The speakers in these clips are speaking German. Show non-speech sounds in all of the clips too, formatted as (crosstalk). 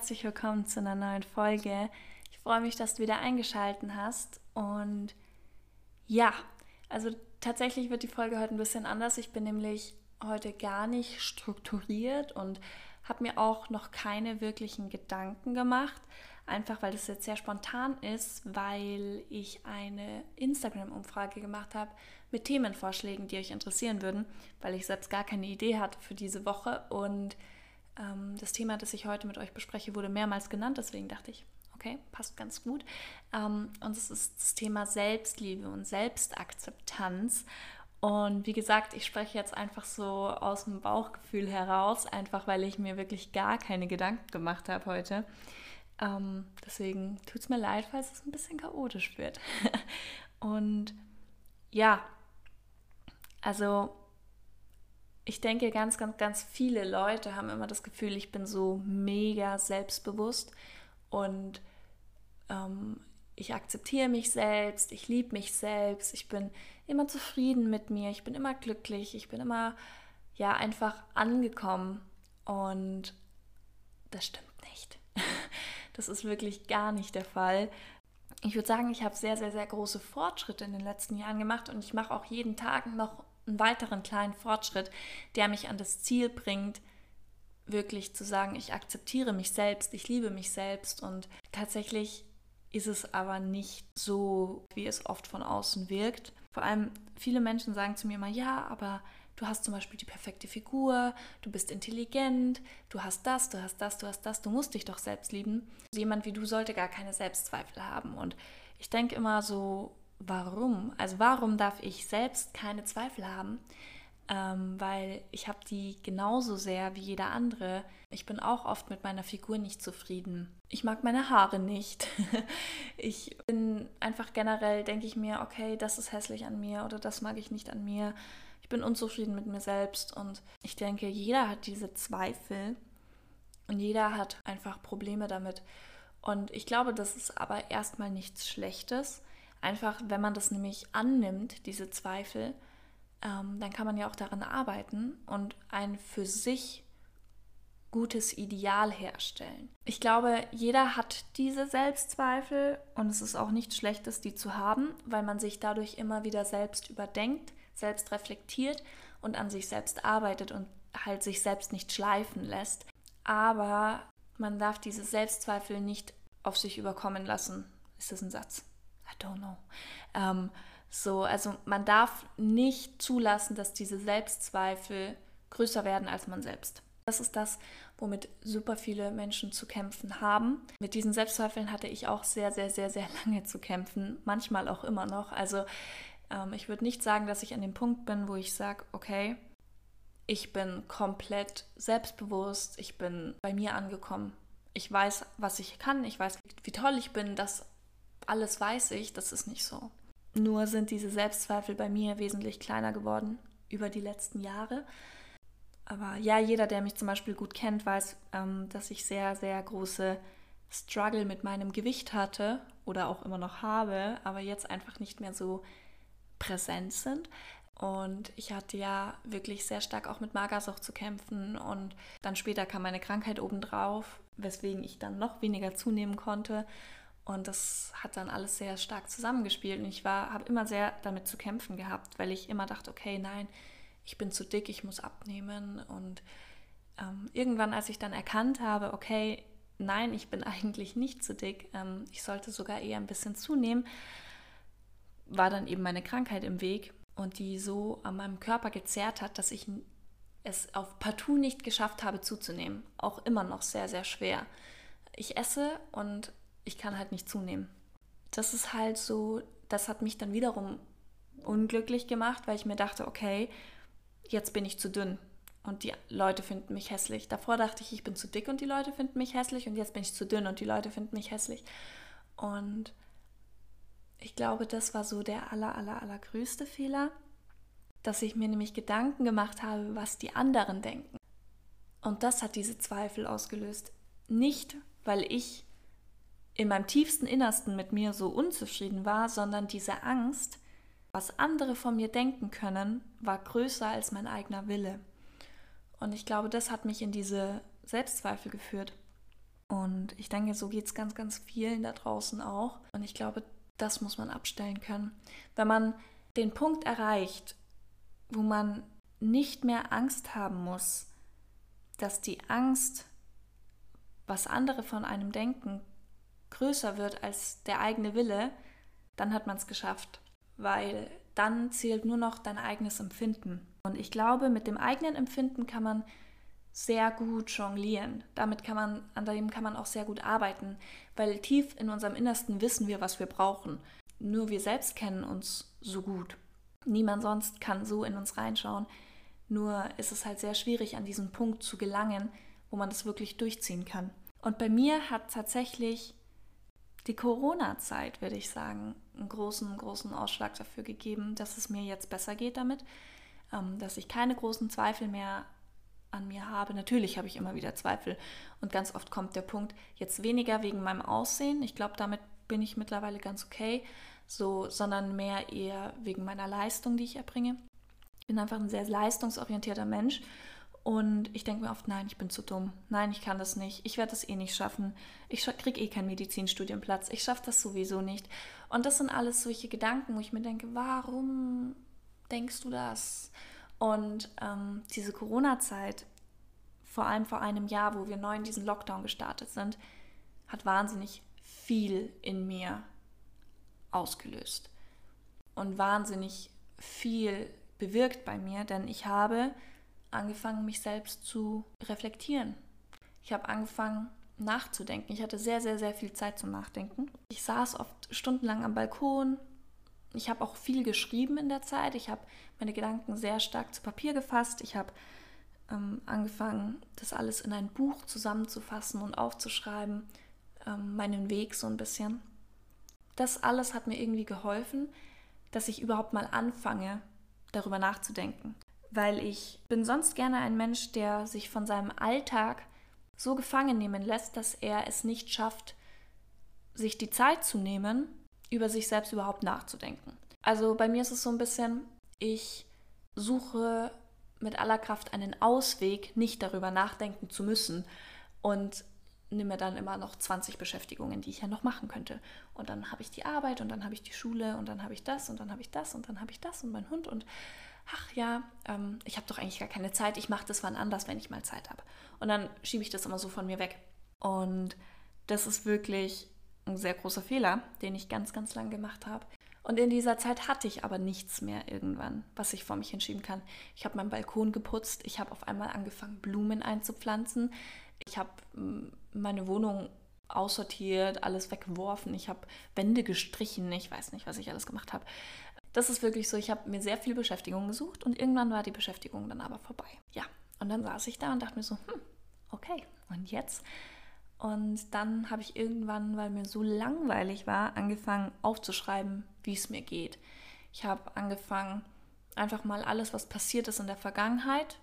Herzlich willkommen zu einer neuen Folge. Ich freue mich, dass du wieder eingeschaltet hast. Und ja, also tatsächlich wird die Folge heute ein bisschen anders. Ich bin nämlich heute gar nicht strukturiert und habe mir auch noch keine wirklichen Gedanken gemacht. Einfach weil das jetzt sehr spontan ist, weil ich eine Instagram-Umfrage gemacht habe mit Themenvorschlägen, die euch interessieren würden, weil ich selbst gar keine Idee hatte für diese Woche und das Thema, das ich heute mit euch bespreche, wurde mehrmals genannt, deswegen dachte ich, okay, passt ganz gut. Ähm, und es ist das Thema Selbstliebe und Selbstakzeptanz. Und wie gesagt, ich spreche jetzt einfach so aus dem Bauchgefühl heraus, einfach weil ich mir wirklich gar keine Gedanken gemacht habe heute. Ähm, deswegen tut es mir leid, falls es ein bisschen chaotisch wird. (laughs) und ja, also ich denke, ganz, ganz, ganz viele Leute haben immer das Gefühl, ich bin so mega selbstbewusst und ähm, ich akzeptiere mich selbst, ich liebe mich selbst, ich bin immer zufrieden mit mir, ich bin immer glücklich, ich bin immer ja einfach angekommen und das stimmt nicht. (laughs) Das ist wirklich gar nicht der Fall. Ich würde sagen, ich habe sehr, sehr, sehr große Fortschritte in den letzten Jahren gemacht und ich mache auch jeden Tag noch einen weiteren kleinen Fortschritt, der mich an das Ziel bringt, wirklich zu sagen, ich akzeptiere mich selbst, ich liebe mich selbst und tatsächlich ist es aber nicht so, wie es oft von außen wirkt. Vor allem viele Menschen sagen zu mir immer, ja, aber du hast zum Beispiel die perfekte Figur, du bist intelligent, du hast das, du hast das, du hast das, du musst dich doch selbst lieben. Jemand wie du sollte gar keine Selbstzweifel haben. Und ich denke immer so, warum? Also warum darf ich selbst keine Zweifel haben? Ähm, weil ich habe die genauso sehr wie jeder andere. Ich bin auch oft mit meiner Figur nicht zufrieden. Ich mag meine Haare nicht. (laughs) ich bin einfach generell, denke ich mir, okay, das ist hässlich an mir oder das mag ich nicht an mir. Ich bin unzufrieden mit mir selbst und ich denke, jeder hat diese Zweifel und jeder hat einfach Probleme damit. Und ich glaube, das ist aber erstmal nichts Schlechtes, Einfach, wenn man das nämlich annimmt, diese Zweifel, ähm, dann kann man ja auch daran arbeiten und ein für sich gutes Ideal herstellen. Ich glaube, jeder hat diese Selbstzweifel und es ist auch nichts Schlechtes, die zu haben, weil man sich dadurch immer wieder selbst überdenkt, selbst reflektiert und an sich selbst arbeitet und halt sich selbst nicht schleifen lässt. Aber man darf diese Selbstzweifel nicht auf sich überkommen lassen. Ist das ein Satz? Don't know. Ähm, so, also man darf nicht zulassen, dass diese Selbstzweifel größer werden als man selbst. Das ist das, womit super viele Menschen zu kämpfen haben. Mit diesen Selbstzweifeln hatte ich auch sehr, sehr, sehr, sehr (laughs) lange zu kämpfen, manchmal auch immer noch. Also ähm, ich würde nicht sagen, dass ich an dem Punkt bin, wo ich sage, okay, ich bin komplett selbstbewusst, ich bin bei mir angekommen. Ich weiß, was ich kann, ich weiß, wie toll ich bin, das alles weiß ich, das ist nicht so. Nur sind diese Selbstzweifel bei mir wesentlich kleiner geworden über die letzten Jahre. Aber ja, jeder, der mich zum Beispiel gut kennt, weiß, ähm, dass ich sehr, sehr große Struggle mit meinem Gewicht hatte oder auch immer noch habe, aber jetzt einfach nicht mehr so präsent sind. Und ich hatte ja wirklich sehr stark auch mit Magersucht zu kämpfen. Und dann später kam meine Krankheit obendrauf, weswegen ich dann noch weniger zunehmen konnte. Und das hat dann alles sehr stark zusammengespielt. Und ich habe immer sehr damit zu kämpfen gehabt, weil ich immer dachte, okay, nein, ich bin zu dick, ich muss abnehmen. Und ähm, irgendwann, als ich dann erkannt habe, okay, nein, ich bin (laughs) eigentlich nicht zu dick, ähm, ich sollte sogar eher ein bisschen zunehmen, war dann eben meine Krankheit im Weg und die so an meinem Körper gezerrt hat, dass ich es auf partout nicht geschafft habe zuzunehmen. Auch immer noch sehr, sehr schwer. Ich esse und ich kann halt nicht zunehmen. Das ist halt so, das hat mich dann wiederum unglücklich gemacht, weil ich mir dachte, okay, jetzt bin ich zu dünn und die Leute finden mich hässlich. Davor dachte ich, ich bin zu dick und die Leute finden mich hässlich und jetzt bin ich zu dünn und die Leute finden mich hässlich. Und ich glaube, das war so der aller, aller, allergrößte Fehler, dass ich mir nämlich Gedanken gemacht habe, was die anderen denken. Und das hat diese Zweifel ausgelöst. Nicht, weil ich in meinem tiefsten Innersten mit mir so unzufrieden war, sondern diese Angst, was andere von mir denken können, war größer als mein eigener Wille. Und ich glaube, das hat mich in diese Selbstzweifel geführt. Und ich denke, so geht es ganz, ganz vielen da draußen auch. Und ich glaube, das muss man abstellen können. Wenn man den Punkt erreicht, wo man nicht mehr Angst haben muss, dass die Angst, was andere von einem denken, größer wird als der eigene Wille, dann hat man es geschafft. Weil dann zählt nur noch dein eigenes Empfinden. Und ich glaube, mit dem eigenen Empfinden kann man sehr gut jonglieren. Damit kann man, an dem kann man auch sehr gut arbeiten, weil tief in unserem Innersten wissen wir, was wir brauchen. Nur wir selbst kennen uns so gut. Niemand sonst kann so in uns reinschauen. Nur ist es halt sehr schwierig, an diesen Punkt zu gelangen, wo man das wirklich durchziehen kann. Und bei mir hat tatsächlich die Corona-Zeit, würde ich sagen, einen großen, großen Ausschlag dafür gegeben, dass es mir jetzt besser geht damit, ähm, dass ich keine großen Zweifel mehr an mir habe. Natürlich habe ich immer wieder Zweifel und ganz oft kommt der Punkt, jetzt weniger wegen meinem Aussehen. Ich glaube, damit bin ich mittlerweile ganz okay, so, sondern mehr eher wegen meiner Leistung, die ich erbringe. Ich bin einfach ein sehr leistungsorientierter Mensch und ich denke mir oft, nein, ich bin zu dumm. Nein, ich kann das nicht. Ich werde das eh nicht schaffen. Ich kriege eh keinen Medizinstudienplatz. Ich schaffe das sowieso nicht. Und das sind alles solche Gedanken, wo ich mir denke, warum denkst du das? Und ähm, diese Corona-Zeit, vor allem vor einem Jahr, wo wir neu in diesen Lockdown gestartet sind, hat wahnsinnig viel in mir ausgelöst und wahnsinnig viel bewirkt bei mir, denn ich habe angefangen, mich selbst zu reflektieren. Ich habe angefangen nachzudenken. Ich hatte sehr, sehr, sehr viel Zeit zum Nachdenken. Ich saß oft stundenlang am Balkon ich habe auch viel geschrieben in der Zeit. Ich habe meine Gedanken sehr stark zu Papier gefasst. Ich habe ähm, angefangen, das alles in ein Buch zusammenzufassen und aufzuschreiben, ähm, meinen Weg so ein bisschen. Das alles hat mir irgendwie geholfen, dass ich überhaupt mal anfange, darüber nachzudenken. Weil ich bin sonst gerne ein Mensch, der sich von seinem Alltag so gefangen nehmen lässt, dass er es nicht schafft, sich die Zeit zu nehmen, über sich selbst überhaupt nachzudenken. Also bei mir ist es so ein bisschen, ich suche mit aller Kraft einen Ausweg, nicht darüber nachdenken zu müssen und nehme dann immer noch 20 Beschäftigungen, die ich ja noch machen könnte. Und dann habe ich die Arbeit und dann habe ich die Schule und dann habe ich das und dann habe ich das und dann habe ich das und mein Hund und ach ja, ähm, ich habe doch eigentlich gar keine Zeit, ich mache das wann anders, wenn ich mal Zeit habe. Und dann schiebe ich das immer so von mir weg. Und das ist wirklich ein sehr großer Fehler, den ich ganz, ganz lang gemacht habe. Und in dieser Zeit hatte ich aber nichts mehr irgendwann, was ich vor mich hinschieben kann. Ich habe meinen Balkon geputzt, ich habe auf einmal angefangen, Blumen einzupflanzen, ich habe mm, meine Wohnung aussortiert, alles weggeworfen, ich habe Wände gestrichen, ich weiß nicht, was ich alles gemacht habe. Das ist wirklich so, ich habe mir sehr viel Beschäftigung gesucht und irgendwann war die Beschäftigung dann aber vorbei. Ja, und dann saß ich da und dachte mir so, hm, okay, und jetzt und dann habe ich irgendwann, weil mir so langweilig war, angefangen aufzuschreiben, wie es mir geht. Ich habe angefangen, einfach mal alles, was passiert ist in der Vergangenheit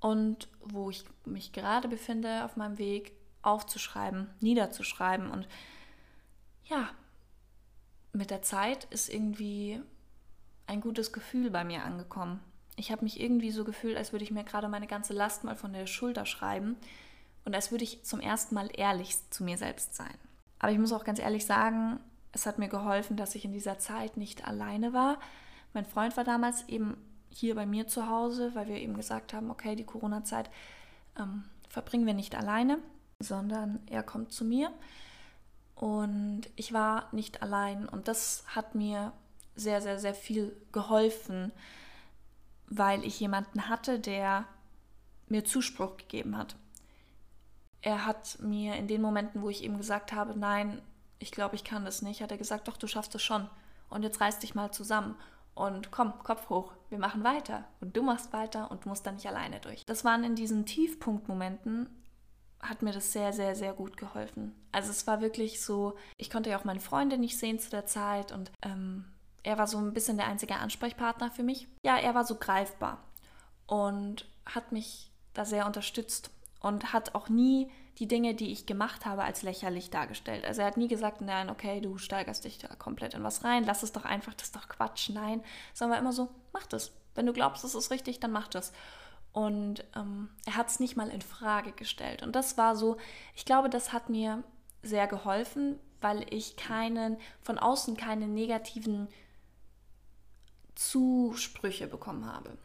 und wo ich mich gerade befinde auf meinem Weg, aufzuschreiben, niederzuschreiben. Und ja, mit der Zeit ist irgendwie ein gutes Gefühl bei mir angekommen. Ich habe mich irgendwie so gefühlt, als würde ich mir gerade meine ganze Last mal von der Schulter schreiben und als würde ich zum ersten Mal ehrlich zu mir selbst sein. Aber ich muss auch ganz ehrlich sagen, es hat mir geholfen, dass ich in dieser Zeit nicht alleine war. Mein Freund war damals eben hier bei mir zu Hause, weil wir eben gesagt haben, okay, die Corona-Zeit ähm, verbringen wir nicht alleine, sondern er kommt zu mir. Und ich war nicht allein und das hat mir sehr, sehr, sehr viel geholfen, weil ich jemanden hatte, der mir Zuspruch gegeben hat er hat mir in den Momenten, wo ich ihm gesagt habe, nein, ich glaube, ich kann das nicht, hat er gesagt, doch, du schaffst es schon. Und jetzt reiß dich mal zusammen und komm, Kopf hoch, wir machen weiter. Und du machst weiter und musst dann nicht alleine durch. Das waren in diesen Tiefpunktmomenten, hat mir das sehr, sehr, sehr gut geholfen. Also es war wirklich so, ich konnte ja auch meine Freunde nicht sehen zu der Zeit und ähm, er war so ein bisschen der einzige Ansprechpartner für mich. Ja, er war so greifbar und hat mich da sehr unterstützt und hat auch nie die Dinge, die ich gemacht habe, als lächerlich dargestellt. Also er hat nie gesagt, nein, okay, du steigerst dich da komplett in was rein, lass es doch einfach, das ist doch Quatsch, nein, sondern war immer so, mach das. Wenn du glaubst, es ist richtig, dann mach das. Und ähm, er hat es nicht mal in Frage gestellt. Und das war so, ich glaube, das hat mir sehr geholfen, weil ich keinen, von außen keine negativen Zusprüche bekommen habe.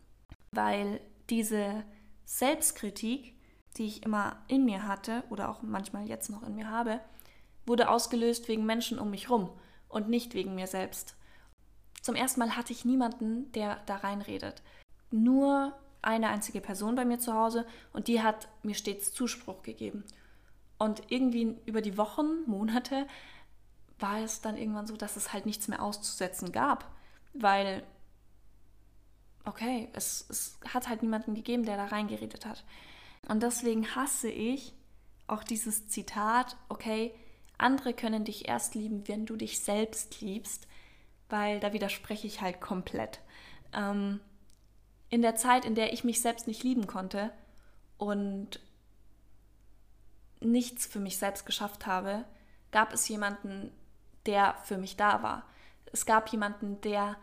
Weil diese Selbstkritik, die ich immer in mir hatte oder auch manchmal jetzt noch in mir habe, wurde ausgelöst wegen Menschen um mich rum und nicht wegen mir selbst. Zum ersten Mal hatte ich niemanden, der da reinredet. Nur eine einzige Person bei mir zu Hause und die hat mir stets Zuspruch gegeben. Und irgendwie über die Wochen, Monate war es dann irgendwann so, dass es halt nichts mehr auszusetzen gab, weil, okay, es, es hat halt niemanden gegeben, der da reingeredet hat. Und deswegen hasse ich auch dieses Zitat, okay, andere können dich erst lieben, wenn du dich selbst liebst, weil da widerspreche ich halt komplett. Ähm, in der Zeit, in der ich mich selbst nicht lieben konnte und nichts für mich selbst geschafft habe, gab es jemanden, der für mich da war. Es gab jemanden, der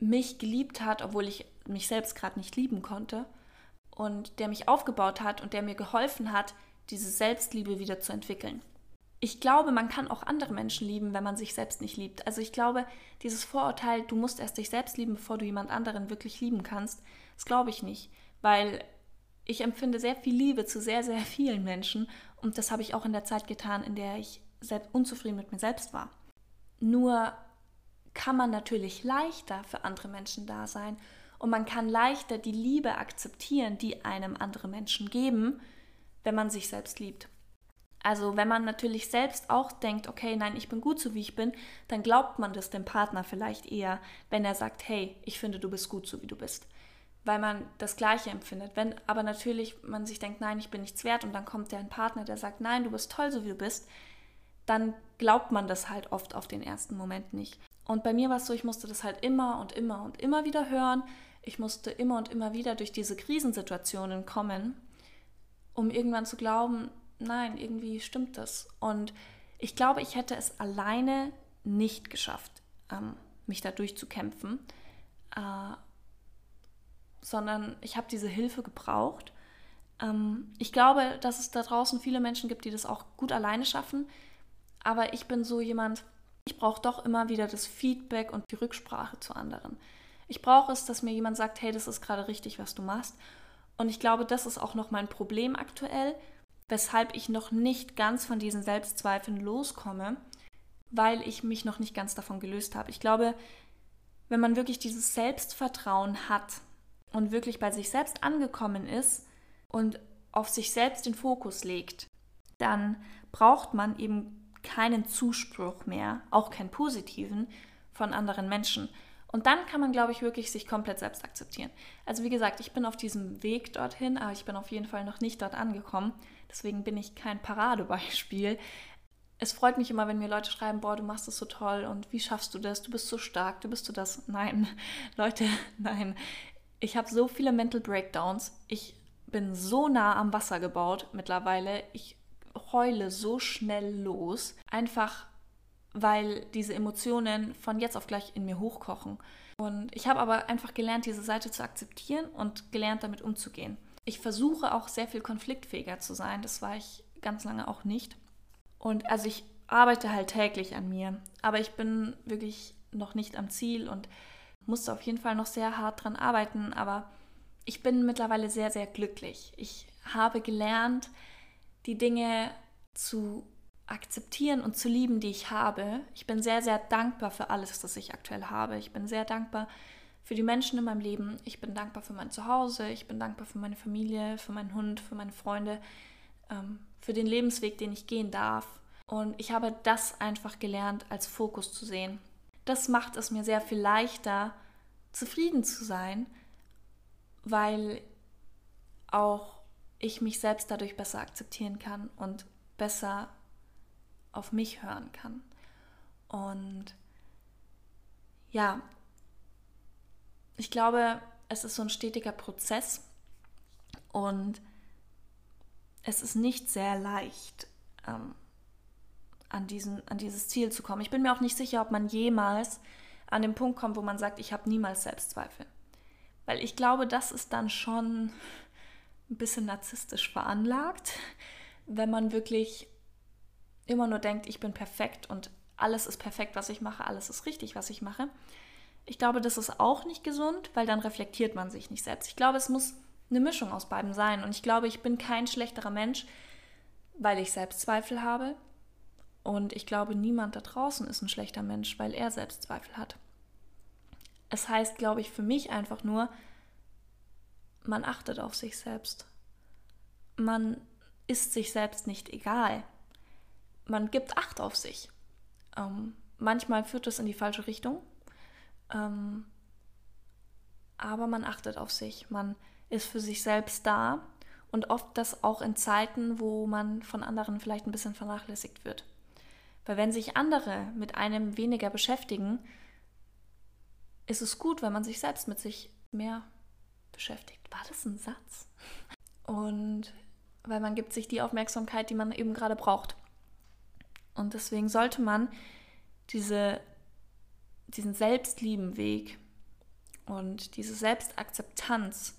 mich geliebt hat, obwohl ich mich selbst gerade nicht lieben konnte und der mich aufgebaut hat und der mir geholfen hat, diese Selbstliebe wieder zu entwickeln. Ich glaube, man kann auch andere Menschen lieben, wenn man sich selbst nicht liebt. Also ich glaube, dieses Vorurteil, du musst erst dich selbst lieben, bevor du jemand anderen wirklich lieben kannst, das glaube ich nicht, weil ich empfinde sehr viel Liebe zu sehr, sehr vielen Menschen und das habe ich auch in der Zeit getan, in der ich selbst unzufrieden mit mir selbst war. Nur kann man natürlich leichter für andere Menschen da sein und man kann leichter die Liebe akzeptieren, die einem andere Menschen geben, wenn man sich selbst liebt. Also wenn man natürlich selbst auch denkt, okay, nein, ich bin gut so wie ich bin, dann glaubt man das dem Partner vielleicht eher, wenn er sagt, hey, ich finde, du bist gut so wie du bist. Weil man das Gleiche empfindet. Wenn aber natürlich man sich denkt, nein, ich bin nichts wert und dann kommt der Partner, der sagt, nein, du bist toll so wie du bist, dann glaubt man das halt oft auf den ersten Moment nicht. Und bei mir war es so, ich musste das halt immer und immer und immer wieder hören. Ich musste immer und immer wieder durch diese Krisensituationen kommen, um irgendwann zu glauben, nein, irgendwie stimmt das. Und ich glaube, ich hätte es alleine nicht geschafft, ähm, mich da durchzukämpfen, äh, sondern ich habe diese Hilfe gebraucht. Ähm, ich glaube, dass es da draußen viele Menschen gibt, die das auch gut alleine schaffen. Aber ich bin so jemand, ich brauche doch immer wieder das Feedback und die Rücksprache zu anderen. Ich brauche es, dass mir jemand sagt, hey, das ist gerade richtig, was du machst. Und ich glaube, das ist auch noch mein Problem aktuell, weshalb ich noch nicht ganz von diesen Selbstzweifeln loskomme, weil ich mich noch nicht ganz davon gelöst habe. Ich glaube, wenn man wirklich dieses Selbstvertrauen hat und wirklich bei sich selbst angekommen ist und auf sich selbst den Fokus legt, dann braucht man eben keinen Zuspruch mehr, auch keinen positiven, von anderen Menschen. Und dann kann man, glaube ich, wirklich sich komplett selbst akzeptieren. Also wie gesagt, ich bin auf diesem Weg dorthin, aber ich bin auf jeden Fall noch nicht dort angekommen. Deswegen bin ich kein Paradebeispiel. Es freut mich immer, wenn mir Leute schreiben, boah, du machst es so toll und wie schaffst du das? Du bist so stark, du bist du das. Nein, (laughs) Leute, nein. Ich habe so viele Mental Breakdowns. Ich bin so nah am Wasser gebaut mittlerweile. Ich heule so schnell los, einfach weil diese Emotionen von jetzt auf gleich in mir hochkochen. Und ich habe aber einfach gelernt, diese Seite zu akzeptieren und gelernt, damit umzugehen. Ich versuche auch sehr viel konfliktfähiger zu sein. Das war ich ganz lange auch nicht. Und also ich arbeite halt täglich an mir, aber ich bin wirklich noch nicht am Ziel und musste auf jeden Fall noch sehr hart dran arbeiten. Aber ich bin mittlerweile sehr, sehr glücklich. Ich habe gelernt, die Dinge zu akzeptieren und zu lieben, die ich habe. Ich bin sehr, sehr dankbar für alles, das ich aktuell habe. Ich bin sehr dankbar für die Menschen in meinem Leben. Ich bin dankbar für mein Zuhause. Ich bin dankbar für meine Familie, für meinen Hund, für meine Freunde, ähm, für den Lebensweg, den ich gehen darf. Und ich habe das einfach gelernt, als Fokus zu sehen. Das macht es mir sehr viel leichter, zufrieden zu sein, weil auch ich mich selbst dadurch besser akzeptieren kann und besser auf mich hören kann. Und ja, ich glaube, es ist so ein stetiger Prozess und es ist nicht sehr leicht, ähm, an, diesen, an dieses Ziel zu kommen. Ich bin mir auch nicht sicher, ob man jemals an den Punkt kommt, wo man sagt, ich habe niemals Selbstzweifel. Weil ich glaube, das ist dann schon ein bisschen narzisstisch veranlagt, wenn man wirklich immer nur denkt, ich bin perfekt und alles ist perfekt, was ich mache, alles ist richtig, was ich mache. Ich glaube, das ist auch nicht gesund, weil dann reflektiert man sich nicht selbst. Ich glaube, es muss eine Mischung aus beiden sein. Und ich glaube, ich bin kein schlechterer Mensch, weil ich Selbstzweifel habe. Und ich glaube, niemand da draußen ist ein schlechter Mensch, weil er Selbstzweifel hat. Es heißt, glaube ich, für mich einfach nur, man achtet auf sich selbst. Man ist sich selbst nicht egal. Man gibt Acht auf sich. Ähm, manchmal führt es in die falsche Richtung, ähm, aber man achtet auf sich. Man ist für sich selbst da und oft das auch in Zeiten, wo man von anderen vielleicht ein bisschen vernachlässigt wird. Weil wenn sich andere mit einem weniger beschäftigen, ist es gut, wenn man sich selbst mit sich mehr beschäftigt. War das ein Satz? Und weil man gibt sich die Aufmerksamkeit, die man eben gerade braucht. Und deswegen sollte man diese, diesen selbstlieben Weg und diese Selbstakzeptanz,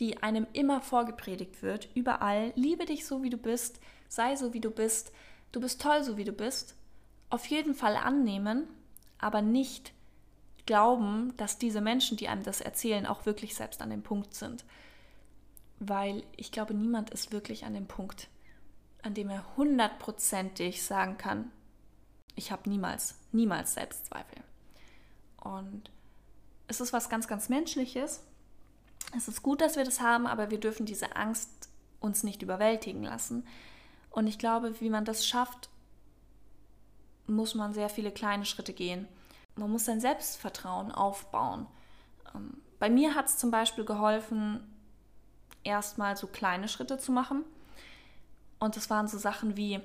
die einem immer vorgepredigt wird, überall, liebe dich so, wie du bist, sei so, wie du bist, du bist toll, so wie du bist, auf jeden Fall annehmen, aber nicht glauben, dass diese Menschen, die einem das erzählen, auch wirklich selbst an dem Punkt sind. Weil ich glaube, niemand ist wirklich an dem Punkt, an dem er hundertprozentig sagen kann, ich habe niemals, niemals Selbstzweifel. Und es ist was ganz, ganz Menschliches. Es ist gut, dass wir das haben, aber wir dürfen diese Angst uns nicht überwältigen lassen. Und ich glaube, wie man das schafft, muss man sehr viele kleine Schritte gehen. Man muss sein Selbstvertrauen aufbauen. Ähm, bei mir hat es zum Beispiel geholfen, erstmal so kleine Schritte zu machen. Und das waren so Sachen wie,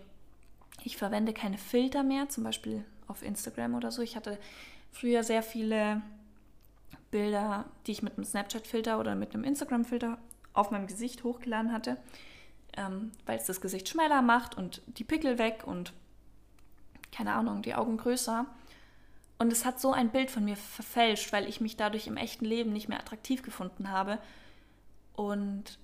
ich verwende keine Filter mehr, zum Beispiel auf Instagram oder so. Ich hatte früher sehr viele Bilder, die ich mit einem Snapchat-Filter oder mit einem Instagram-Filter auf meinem Gesicht hochgeladen hatte, ähm, weil es das Gesicht schmäler macht und die Pickel weg und keine Ahnung, die Augen größer. Und es hat so ein Bild von mir verfälscht, weil ich mich dadurch im echten Leben nicht mehr attraktiv gefunden habe. Und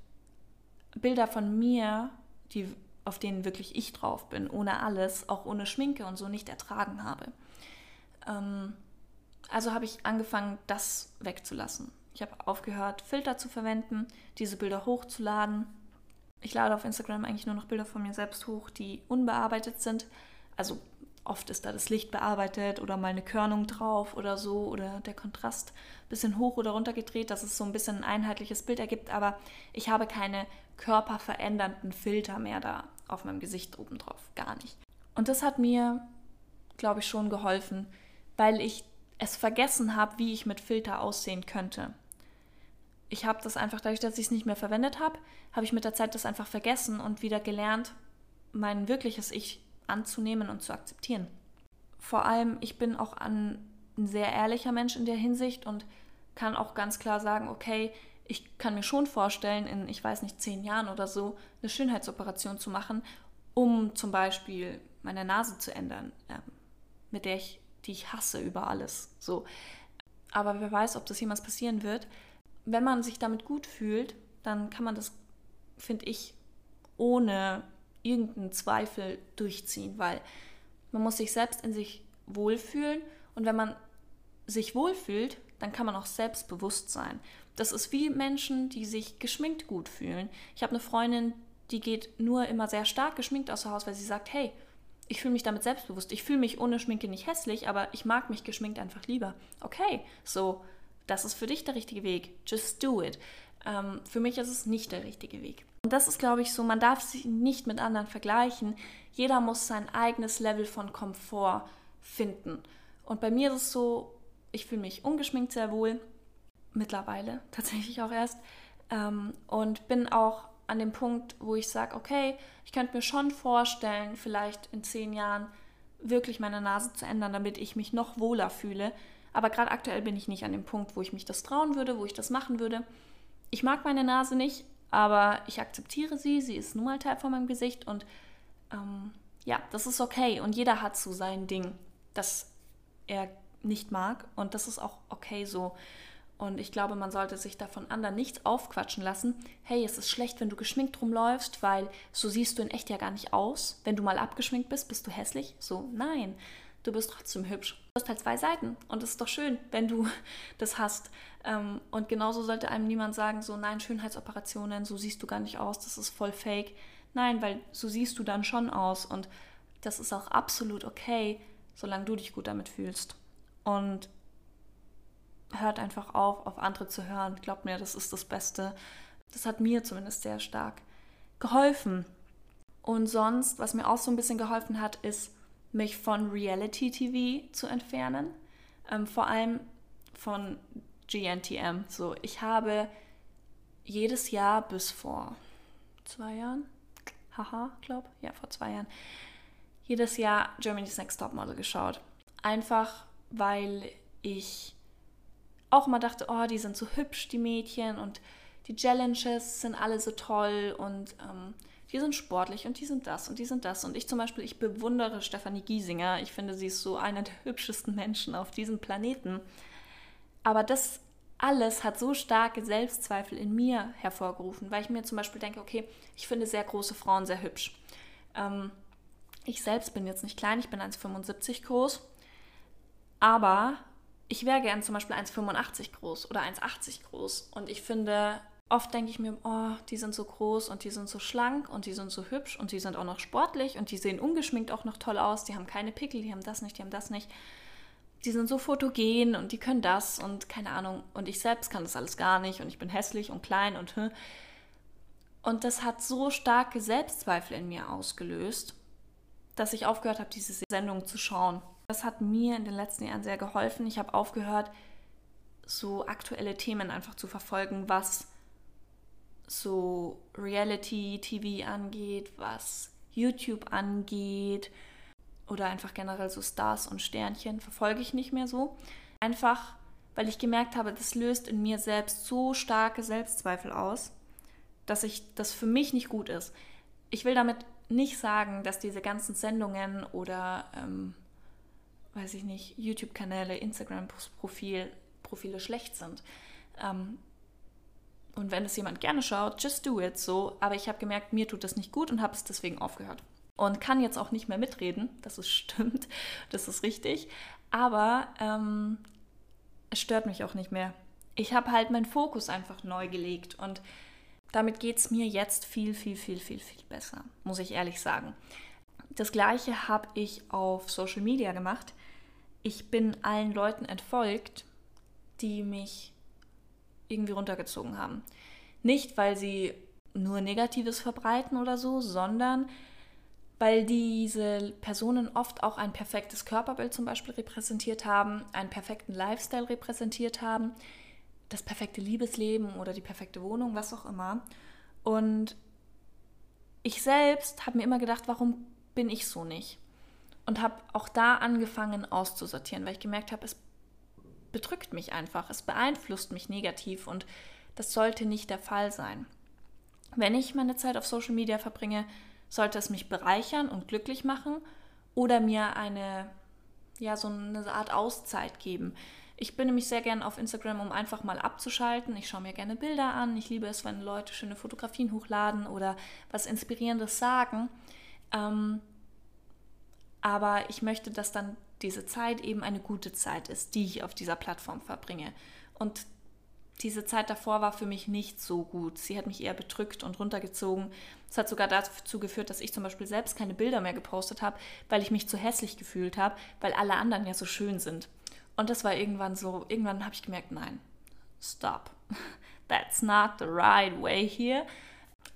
Bilder von mir, die, auf denen wirklich ich drauf bin, ohne alles, auch ohne Schminke und so nicht ertragen habe. Ähm, also habe ich angefangen, das wegzulassen. Ich habe aufgehört, Filter zu verwenden, diese Bilder hochzuladen. Ich lade auf Instagram eigentlich nur noch Bilder von mir selbst hoch, die unbearbeitet sind. Also oft ist da das Licht bearbeitet oder mal eine Körnung drauf oder so oder der Kontrast ein bisschen hoch oder runter gedreht, dass es so ein bisschen ein einheitliches Bild ergibt. Aber ich habe keine körperverändernden Filter mehr da auf meinem Gesicht oben drauf. Gar nicht. Und das hat mir, glaube ich, schon geholfen, weil ich es vergessen habe, wie ich mit Filter aussehen könnte. Ich habe das einfach, dadurch, dass ich es nicht mehr verwendet habe, habe ich mit der Zeit das einfach vergessen und wieder gelernt, mein wirkliches Ich anzunehmen und zu akzeptieren. Vor allem, ich bin auch ein, sehr ehrlicher Mensch in der Hinsicht und kann auch ganz klar sagen, okay, ich kann mir schon vorstellen, in, ich weiß nicht, zehn Jahren oder so, eine Schönheitsoperation zu machen, um zum Beispiel meine Nase zu ändern, äh, mit der ich die ich hasse über alles. So. Aber wer weiß, ob das jemals passieren wird. Wenn man sich damit gut fühlt, dann kann man das, finde ich, ohne irgendeinen Zweifel durchziehen, weil man muss sich selbst in sich wohlfühlen und wenn man sich wohlfühlt, dann kann man auch selbstbewusst sein. Das ist wie Menschen, die sich geschminkt gut fühlen. Ich habe eine Freundin, die geht nur immer sehr stark geschminkt aus dem Haus, weil sie sagt, hey, ich fühle mich damit selbstbewusst. Ich fühle mich ohne Schminke nicht hässlich, aber ich mag mich geschminkt einfach lieber. Okay, so, das ist für dich der richtige Weg. Just do it. Ähm, für mich ist es nicht der richtige Weg. Und das ist, glaube ich, so, man darf sich nicht mit anderen vergleichen. Jeder muss sein eigenes Level von Komfort finden. Und bei mir ist es so, ich fühle mich ungeschminkt sehr wohl. Mittlerweile (laughs) tatsächlich auch erst. Ähm, und bin auch an dem Punkt, wo ich sage, okay, ich könnte mir schon vorstellen, vielleicht in zehn Jahren wirklich meine Nase zu ändern, damit ich mich noch wohler fühle. Aber gerade aktuell bin ich nicht an dem Punkt, wo ich mich das trauen würde, wo ich das machen würde. Ich mag meine Nase nicht, aber ich akzeptiere sie. Sie ist nun mal Teil von meinem Gesicht und ähm, ja, das ist okay. Und jeder hat so sein Ding, das er nicht mag und das ist auch okay so. Und ich glaube, man sollte sich davon anderen nichts aufquatschen lassen. Hey, es ist schlecht, wenn du geschminkt rumläufst, weil so siehst du in echt ja gar nicht aus. Wenn du mal abgeschminkt bist, bist du hässlich. So, nein, du bist trotzdem hübsch. Du hast halt zwei Seiten. Und es ist doch schön, wenn du (laughs) das hast. Ähm, und genauso sollte einem niemand sagen, so, nein, Schönheitsoperationen, so siehst du gar nicht aus, das ist voll fake. Nein, weil so siehst du dann schon aus. Und das ist auch absolut okay, solange du dich gut damit fühlst. Und hört einfach auf, auf andere zu hören. Glaubt mir, das ist das Beste. Das hat mir zumindest sehr stark geholfen. Und sonst, was mir auch so ein bisschen geholfen hat, ist, mich von Reality TV zu entfernen. Ähm, vor allem von GNTM. So, ich habe jedes Jahr bis vor zwei Jahren, haha, glaub, ja, vor zwei Jahren, jedes Jahr Germany's Next Top Model geschaut. Einfach, weil ich auch immer dachte, oh, die sind so hübsch, die Mädchen und die Challenges sind alle so toll und ähm, die sind sportlich und die sind das und die sind das. Und ich zum Beispiel, ich bewundere Stefanie Giesinger. Ich finde, sie ist so einer der (laughs) hübschesten Menschen auf diesem Planeten. Aber das alles hat so starke Selbstzweifel in mir hervorgerufen, weil ich mir zum Beispiel denke, okay, ich finde sehr große Frauen sehr hübsch. Ähm, ich selbst bin jetzt nicht klein, ich bin 1,75 groß, aber ich wäre gern zum Beispiel 1,85 groß oder 1,80 groß. Und ich finde, oft denke ich mir, oh, die sind so groß und die sind so schlank und die sind so hübsch und die sind auch noch sportlich und die sehen ungeschminkt auch noch toll aus. Die haben keine Pickel, die haben das nicht, die haben das nicht. Die sind so fotogen und die können das und keine Ahnung. Und ich selbst kann das alles gar nicht und ich bin hässlich und klein und. Und das hat so starke Selbstzweifel in mir ausgelöst, dass ich aufgehört habe, diese Sendung zu schauen. Das hat mir in den letzten Jahren sehr geholfen. Ich habe aufgehört, so aktuelle Themen einfach zu verfolgen, was so Reality-TV angeht, was YouTube angeht oder einfach generell so Stars und Sternchen, verfolge ich nicht mehr so. Einfach, weil ich gemerkt habe, das löst in mir selbst so starke Selbstzweifel aus, dass ich das für mich nicht gut ist. Ich will damit nicht sagen, dass diese ganzen Sendungen oder ähm, weiß ich nicht, YouTube-Kanäle, Instagram-Profile Profile schlecht sind. Ähm, und wenn es jemand gerne schaut, just do it so. Aber ich habe gemerkt, mir tut das nicht gut und habe es deswegen aufgehört. Und kann jetzt auch nicht mehr mitreden, das ist (laughs) stimmt, das ist richtig. Aber ähm, es stört mich auch nicht mehr. Ich habe halt meinen Fokus einfach neu gelegt und damit geht es mir jetzt viel, viel, viel, viel, viel besser, muss ich ehrlich sagen. Das gleiche habe ich auf Social Media gemacht. Ich bin allen Leuten entfolgt, die mich irgendwie runtergezogen haben. Nicht, weil sie nur Negatives verbreiten oder so, sondern weil diese Personen oft auch ein perfektes Körperbild zum Beispiel repräsentiert haben, einen perfekten Lifestyle repräsentiert haben, das perfekte Liebesleben oder die perfekte Wohnung, was auch immer. Und ich selbst habe mir immer gedacht, warum bin ich so nicht? Und habe auch da angefangen auszusortieren, weil ich gemerkt habe, es bedrückt mich einfach, es beeinflusst mich negativ und das sollte nicht der Fall sein. Wenn ich meine Zeit auf Social Media verbringe, sollte es mich bereichern und glücklich machen oder mir eine, ja, so eine Art Auszeit geben. Ich bin nämlich sehr gern auf Instagram, um einfach mal abzuschalten. Ich schaue mir gerne Bilder an. Ich liebe es, wenn Leute schöne Fotografien hochladen oder was Inspirierendes sagen. Ähm, aber ich möchte, dass dann diese Zeit eben eine gute Zeit ist, die ich auf dieser Plattform verbringe. Und diese Zeit davor war für mich nicht so gut. Sie hat mich eher bedrückt und runtergezogen. Es hat sogar dazu geführt, dass ich zum Beispiel selbst keine Bilder mehr gepostet habe, weil ich mich zu hässlich gefühlt habe, weil alle anderen ja so schön sind. Und das war irgendwann so, irgendwann habe ich gemerkt, nein, stop. (laughs) That's not the right way here.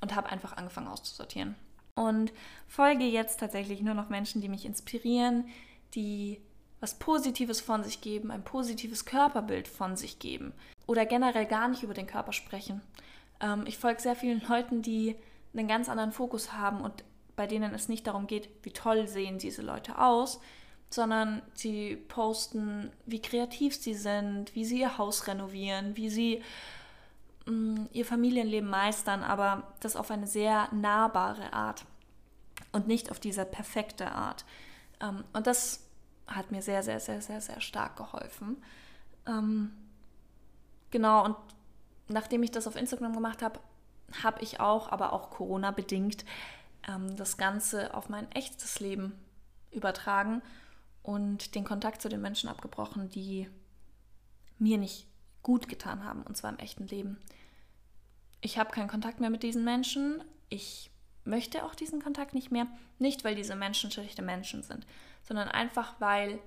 Und habe einfach angefangen auszusortieren und folge jetzt tatsächlich nur noch Menschen, die mich inspirieren, die was Positives von sich geben, ein positives Körperbild von sich geben oder generell gar nicht über den Körper sprechen. Ähm, ich folge sehr vielen Leuten, die einen ganz anderen Fokus haben und bei denen es nicht darum geht, wie toll sehen diese Leute aus, sondern sie posten, wie kreativ sie sind, wie sie ihr Haus renovieren, wie sie Mm, ihr Familienleben meistern, aber das auf eine sehr nahbare Art und nicht auf diese perfekte Art. Ähm, und das hat mir sehr, sehr, sehr, sehr, sehr stark geholfen. Ähm, Genau, und nachdem ich das auf Instagram gemacht habe, habe ich auch, aber auch Corona bedingt, ähm, das Ganze auf mein echtes Leben übertragen und den Kontakt zu den Menschen abgebrochen, die mir nicht gut getan haben, und zwar im echten Leben. Ich habe keinen Kontakt mehr mit diesen Menschen. Ich möchte auch diesen Kontakt nicht mehr. Nicht, weil diese Menschen schlechte Menschen sind, sondern einfach, weil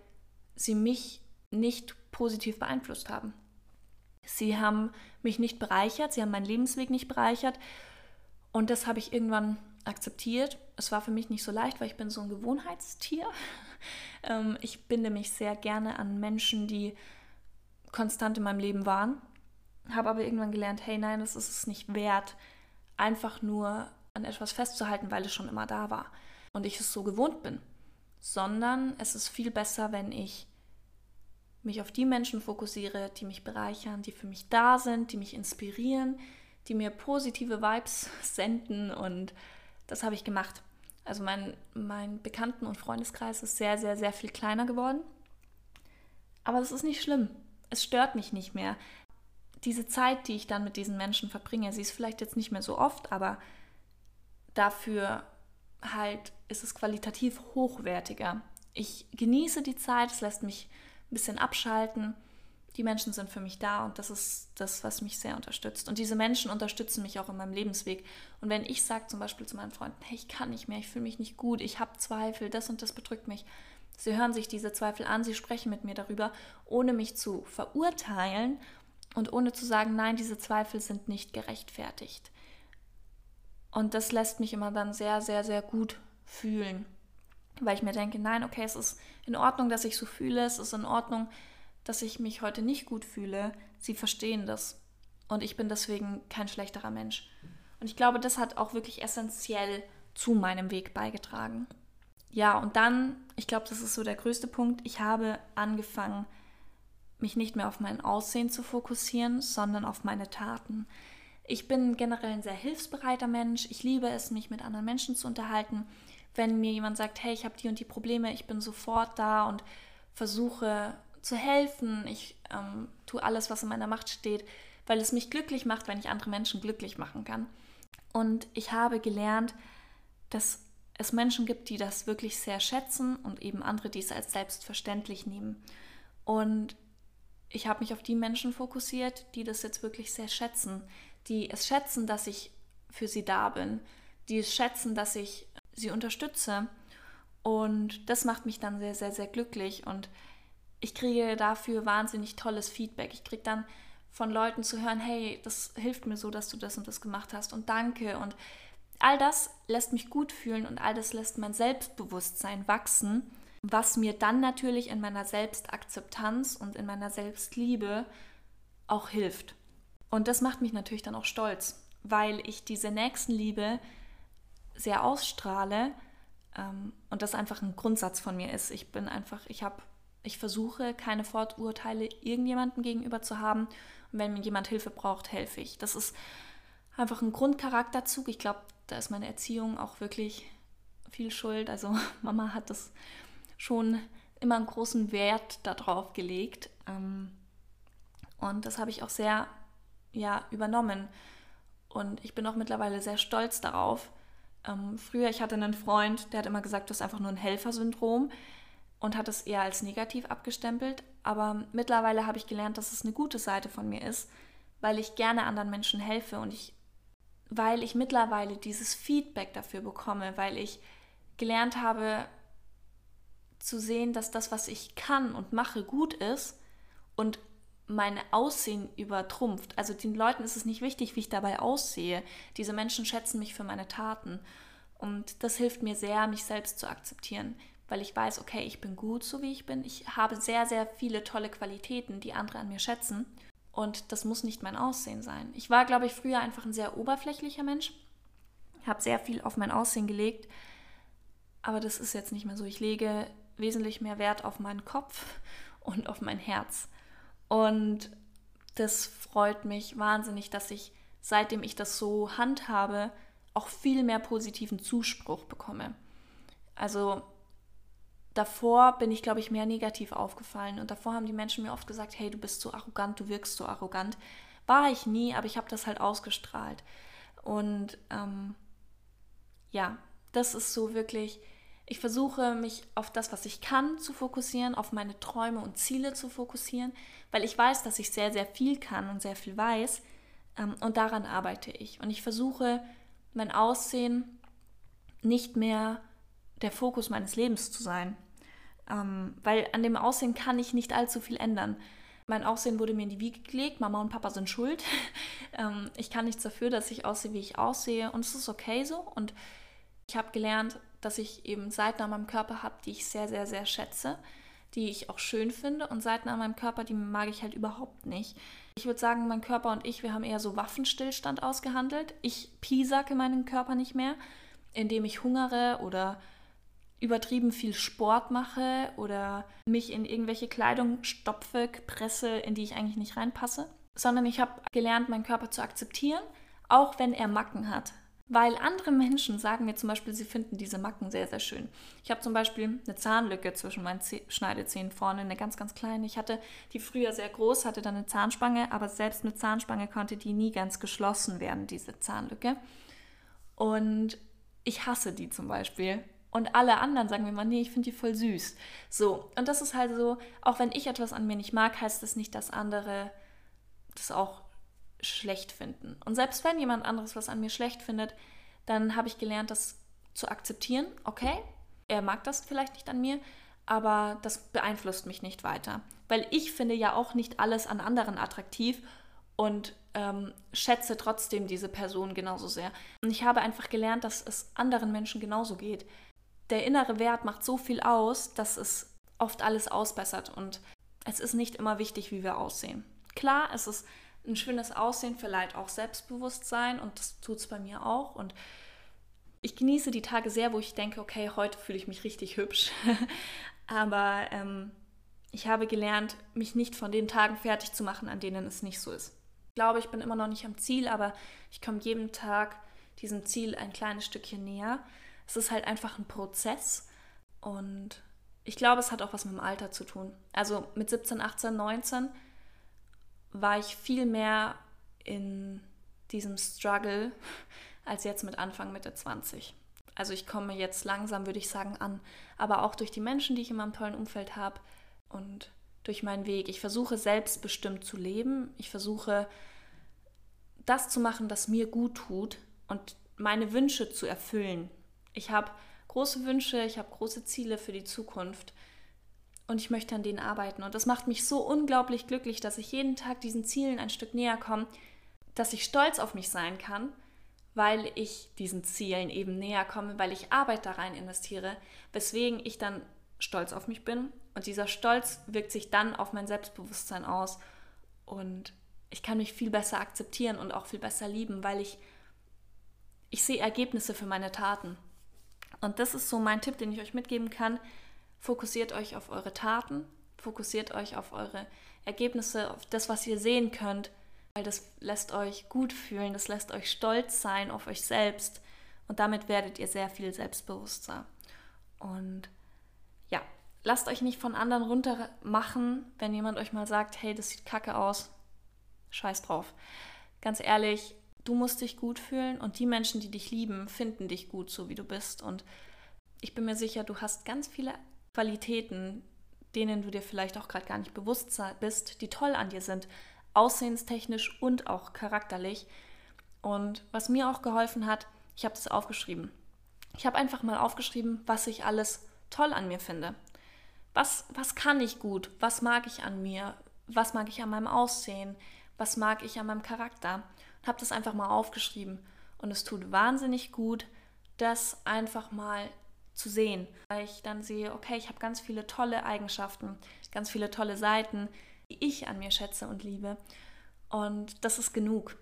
sie mich nicht positiv beeinflusst haben. Sie haben mich nicht bereichert, sie haben meinen Lebensweg nicht bereichert. Und das habe ich irgendwann akzeptiert. Es war für mich nicht so leicht, weil ich bin so ein Gewohnheitstier. (laughs) Ähm, ich binde mich sehr gerne an Menschen, die konstant in meinem Leben waren. Habe aber irgendwann gelernt, hey nein, das ist es nicht wert, einfach nur an etwas festzuhalten, weil es schon immer da war und ich es so gewohnt bin. Sondern es ist viel besser, wenn ich mich auf die Menschen fokussiere, die mich bereichern, die für mich da sind, die mich inspirieren, die mir positive Vibes (laughs) senden und das habe ich gemacht. Also mein, mein Bekannten- und Freundeskreis ist sehr, sehr, sehr viel kleiner geworden. Aber das ist nicht schlimm. Es stört mich nicht mehr. Diese Zeit, die ich dann mit diesen Menschen verbringe, sie ist vielleicht jetzt nicht mehr so oft, aber dafür halt ist es qualitativ hochwertiger. Ich genieße die Zeit, es lässt mich ein bisschen abschalten. Die Menschen sind für mich da und das ist das, was mich sehr unterstützt. Und diese Menschen unterstützen mich auch in meinem Lebensweg. Und wenn ich sage zum Beispiel zu meinen Freunden, hey, ich kann nicht mehr, ich fühle mich nicht gut, ich habe Zweifel, das und das bedrückt mich. Sie hören sich diese Zweifel an, sie sprechen mit mir darüber, ohne mich zu verurteilen und ohne zu sagen, nein, diese Zweifel sind nicht gerechtfertigt. Und das lässt mich immer dann sehr, sehr, sehr gut fühlen weil ich mir denke, nein, okay, es ist in Ordnung, dass ich so fühle, es ist in Ordnung, dass ich mich heute nicht gut fühle. Sie verstehen das und ich bin deswegen kein schlechterer Mensch. Und ich glaube, das hat auch wirklich essentiell zu meinem Weg beigetragen. Ja, und dann, ich glaube, das ist so der größte Punkt, ich habe angefangen, mich nicht mehr auf mein Aussehen zu fokussieren, sondern auf meine Taten. Ich bin generell ein sehr hilfsbereiter Mensch. Ich liebe es, mich mit anderen Menschen zu unterhalten wenn mir jemand sagt, hey, ich habe die und die Probleme, ich bin sofort da und versuche zu helfen. Ich ähm, tue alles, was in meiner Macht steht, weil es mich glücklich macht, wenn ich andere Menschen glücklich machen kann. Und ich habe gelernt, dass es Menschen gibt, die das wirklich sehr schätzen und eben andere, die es als selbstverständlich nehmen. Und ich habe mich auf die Menschen fokussiert, die das jetzt wirklich sehr schätzen, die es schätzen, dass ich für sie da bin, die es schätzen, dass ich sie unterstütze. Und das macht mich dann sehr, sehr, sehr glücklich. Und ich kriege dafür wahnsinnig tolles Feedback. Ich kriege dann von Leuten zu hören, hey, das hilft mir so, dass du das und das gemacht hast und danke. Und all das lässt mich gut fühlen und all das lässt mein Selbstbewusstsein wachsen, was mir dann natürlich in meiner Selbstakzeptanz und in meiner Selbstliebe auch hilft. Und das macht mich natürlich dann auch stolz, weil ich diese Nächstenliebe sehr ausstrahle ähm, und das einfach ein Grundsatz von mir ist. Ich bin einfach, ich habe, ich versuche keine Vorurteile irgendjemandem gegenüber zu haben und wenn mir jemand Hilfe braucht, helfe ich. Das ist einfach ein Grundcharakterzug. Ich glaube, da ist meine Erziehung auch wirklich viel schuld. Also (laughs) Mama hat das schon immer einen großen Wert darauf gelegt. Ähm, und das habe ich auch sehr ja, übernommen. Und ich bin auch mittlerweile sehr stolz darauf, ähm, früher, ich hatte einen Freund, der hat immer gesagt, du hast einfach nur ein Helfersyndrom und hat es eher als negativ abgestempelt. Aber mittlerweile habe ich gelernt, dass es eine gute Seite von mir ist, weil ich gerne anderen Menschen helfe und ich, weil ich mittlerweile dieses Feedback dafür bekomme, weil ich gelernt habe zu sehen, dass das, was ich kann und mache, gut ist und mein Aussehen übertrumpft. Also den Leuten ist es nicht wichtig, wie ich dabei aussehe. Diese Menschen schätzen mich für meine Taten. Und das hilft mir sehr, mich selbst zu akzeptieren, weil ich weiß, okay, ich bin gut, so wie ich bin. Ich habe sehr, sehr viele tolle Qualitäten, die andere an mir schätzen. Und das muss nicht mein Aussehen sein. Ich war, glaube ich, früher einfach ein sehr oberflächlicher Mensch. Habe sehr viel auf mein Aussehen gelegt. Aber das ist jetzt nicht mehr so. Ich lege wesentlich mehr Wert auf meinen Kopf (laughs) und auf mein Herz. Und das freut mich wahnsinnig, dass ich, seitdem ich das so handhabe, auch viel mehr positiven Zuspruch bekomme. Also davor bin ich, glaube ich, mehr negativ aufgefallen. Und davor haben die Menschen mir oft gesagt, hey, du bist so arrogant, du wirkst so arrogant. War ich nie, aber ich habe das halt ausgestrahlt. Und ähm, ja, das ist so wirklich, ich versuche mich auf das, was ich kann, zu fokussieren, auf meine Träume und Ziele zu fokussieren, weil ich weiß, dass ich sehr, sehr viel kann und sehr viel weiß. Ähm, und daran arbeite ich. Und ich versuche, mein Aussehen nicht mehr der Fokus meines Lebens zu sein. Ähm, weil an dem Aussehen kann ich nicht allzu viel ändern. Mein Aussehen wurde mir in die Wiege gelegt, Mama und Papa sind schuld. (laughs) ähm, ich kann nichts dafür, dass ich aussehe, wie ich aussehe und es ist okay so. Und ich habe gelernt, dass ich eben Seiten an meinem Körper habe, die ich sehr, sehr, sehr schätze, die ich auch schön finde und Seiten an meinem Körper, die mag ich halt überhaupt nicht. Ich würde sagen, mein Körper und ich, wir haben eher so Waffenstillstand ausgehandelt. Ich piesacke meinen Körper nicht mehr, indem ich hungere oder übertrieben viel Sport mache oder mich in irgendwelche Kleidung stopfe, presse, in die ich eigentlich nicht reinpasse, sondern ich habe gelernt, meinen Körper zu akzeptieren, auch wenn er Macken hat. Weil andere Menschen sagen mir zum Beispiel, sie finden diese Macken sehr, sehr schön. Ich habe zum Beispiel eine Zahnlücke zwischen meinen Schneidezähnen vorne, eine ganz, ganz kleine. Ich hatte die früher sehr groß, hatte dann eine Zahnspange, aber selbst mit Zahnspange konnte die nie ganz geschlossen werden, diese Zahnlücke. Und ich hasse die zum Beispiel. Und alle anderen sagen mir mal, nee, ich finde die voll süß. So, und das ist halt so, auch wenn ich etwas an mir nicht mag, heißt das nicht, dass andere das auch schlecht finden. Und selbst wenn jemand anderes was an mir schlecht findet, dann habe ich gelernt, das zu akzeptieren. Okay, er mag das vielleicht nicht an mir, aber das beeinflusst mich nicht weiter. Weil ich finde ja auch nicht alles an anderen attraktiv und ähm, schätze trotzdem diese Person genauso sehr. Und ich habe einfach gelernt, dass es anderen Menschen genauso geht. Der innere Wert macht so viel aus, dass es oft alles ausbessert und es ist nicht immer wichtig, wie wir aussehen. Klar, es ist ein schönes Aussehen verleiht auch Selbstbewusstsein und das tut es bei mir auch. Und ich genieße die Tage sehr, wo ich denke, okay, heute fühle ich mich richtig hübsch. (laughs) Aber ähm, ich habe gelernt, mich nicht von den Tagen fertig zu machen, an denen es nicht so ist. Ich glaube, ich bin immer noch nicht am Ziel, aber ich komme jeden Tag diesem Ziel ein kleines Stückchen näher. Es ist halt einfach ein Prozess und ich glaube, es hat auch was mit dem Alter zu tun. Also mit 17, 18, 19 war ich viel mehr in diesem Struggle als jetzt mit Anfang Mitte 20. Also ich komme jetzt langsam, würde ich sagen, an, aber auch durch die Menschen, die ich in meinem tollen Umfeld habe und durch meinen Weg. Ich versuche selbstbestimmt zu leben. Ich versuche das zu machen, das mir gut tut und meine Wünsche zu erfüllen. Ich habe große Wünsche, ich habe große Ziele für die Zukunft und ich möchte an denen arbeiten. Und das macht mich so unglaublich glücklich, dass ich jeden Tag diesen Zielen ein Stück näher komme, dass ich stolz auf mich sein kann, weil ich diesen Zielen eben näher komme, weil ich Arbeit da rein investiere, weswegen ich dann stolz auf mich bin. Und dieser Stolz wirkt sich dann auf mein Selbstbewusstsein aus. Und ich kann mich viel besser akzeptieren und auch viel besser lieben, weil ich, ich sehe Ergebnisse für meine Taten. Und das ist so mein Tipp, den ich euch mitgeben kann. Fokussiert euch auf eure Taten, fokussiert euch auf eure Ergebnisse, auf das, was ihr sehen könnt, weil das lässt euch gut fühlen, das lässt euch stolz sein auf euch selbst und damit werdet ihr sehr viel selbstbewusster. Und ja, lasst euch nicht von anderen runtermachen, wenn jemand euch mal sagt, hey, das sieht kacke aus. Scheiß drauf. Ganz ehrlich, du musst dich gut fühlen und die Menschen, die dich lieben, finden dich gut, so wie du bist. Und ich bin mir sicher, du hast ganz viele Qualitäten, denen du dir vielleicht auch gerade gar nicht bewusst bist, die toll an dir sind, aussehenstechnisch und auch charakterlich. Und was mir auch geholfen hat, ich habe das aufgeschrieben. Ich habe einfach mal aufgeschrieben, was ich alles toll an mir finde. Was, was kann ich gut? Was mag ich an mir? Was mag ich an meinem Aussehen? Was mag ich an meinem Charakter? Und habe das einfach mal aufgeschrieben. Und es tut wahnsinnig gut, das einfach mal zu sehen. Weil ich dann sehe, okay, ich habe ganz viele tolle Eigenschaften, ganz viele tolle Seiten, die ich an mir schätze und liebe. Und das ist genug.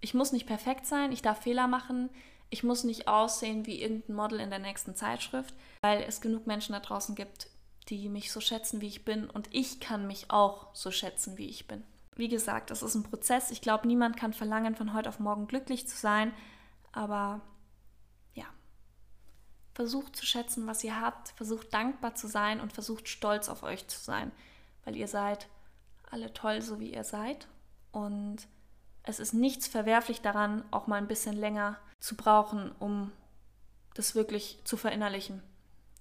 Ich muss nicht perfekt sein, ich darf Fehler machen, ich muss nicht aussehen wie irgendein Model in der nächsten Zeitschrift, weil es genug Menschen da draußen gibt, die mich so schätzen, wie ich bin. Und ich kann mich auch so schätzen, wie ich bin. Wie gesagt, das ist ein Prozess. Ich glaube, niemand kann verlangen, von heute auf morgen glücklich zu sein. Aber versucht zu schätzen, was ihr habt, versucht dankbar zu sein und versucht stolz auf euch zu sein, weil ihr seid alle toll, so wie ihr seid. Und es ist nichts verwerflich daran, auch mal ein bisschen länger zu brauchen, um das wirklich zu verinnerlichen.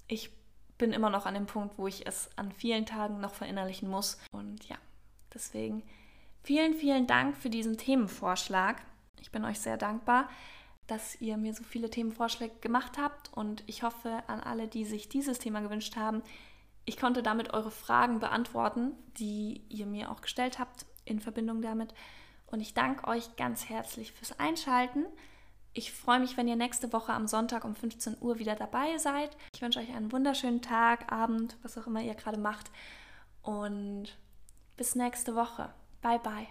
Ich bin immer noch an dem Punkt, wo ich es an vielen Tagen noch verinnerlichen muss. Und ja, deswegen vielen, vielen Dank für diesen Themenvorschlag. Ich bin euch sehr dankbar, dass ihr mir so viele Themenvorschläge gemacht habt und ich hoffe an alle, die sich dieses Thema gewünscht haben, ich konnte damit eure Fragen beantworten, die ihr mir auch gestellt habt in Verbindung damit. Und ich danke euch ganz herzlich fürs Einschalten. Ich freue mich, wenn ihr nächste Woche am Sonntag um 15 Uhr wieder dabei seid. Ich wünsche euch einen wunderschönen Tag, Abend, was auch immer ihr gerade macht. Und bis nächste Woche. Bye, bye.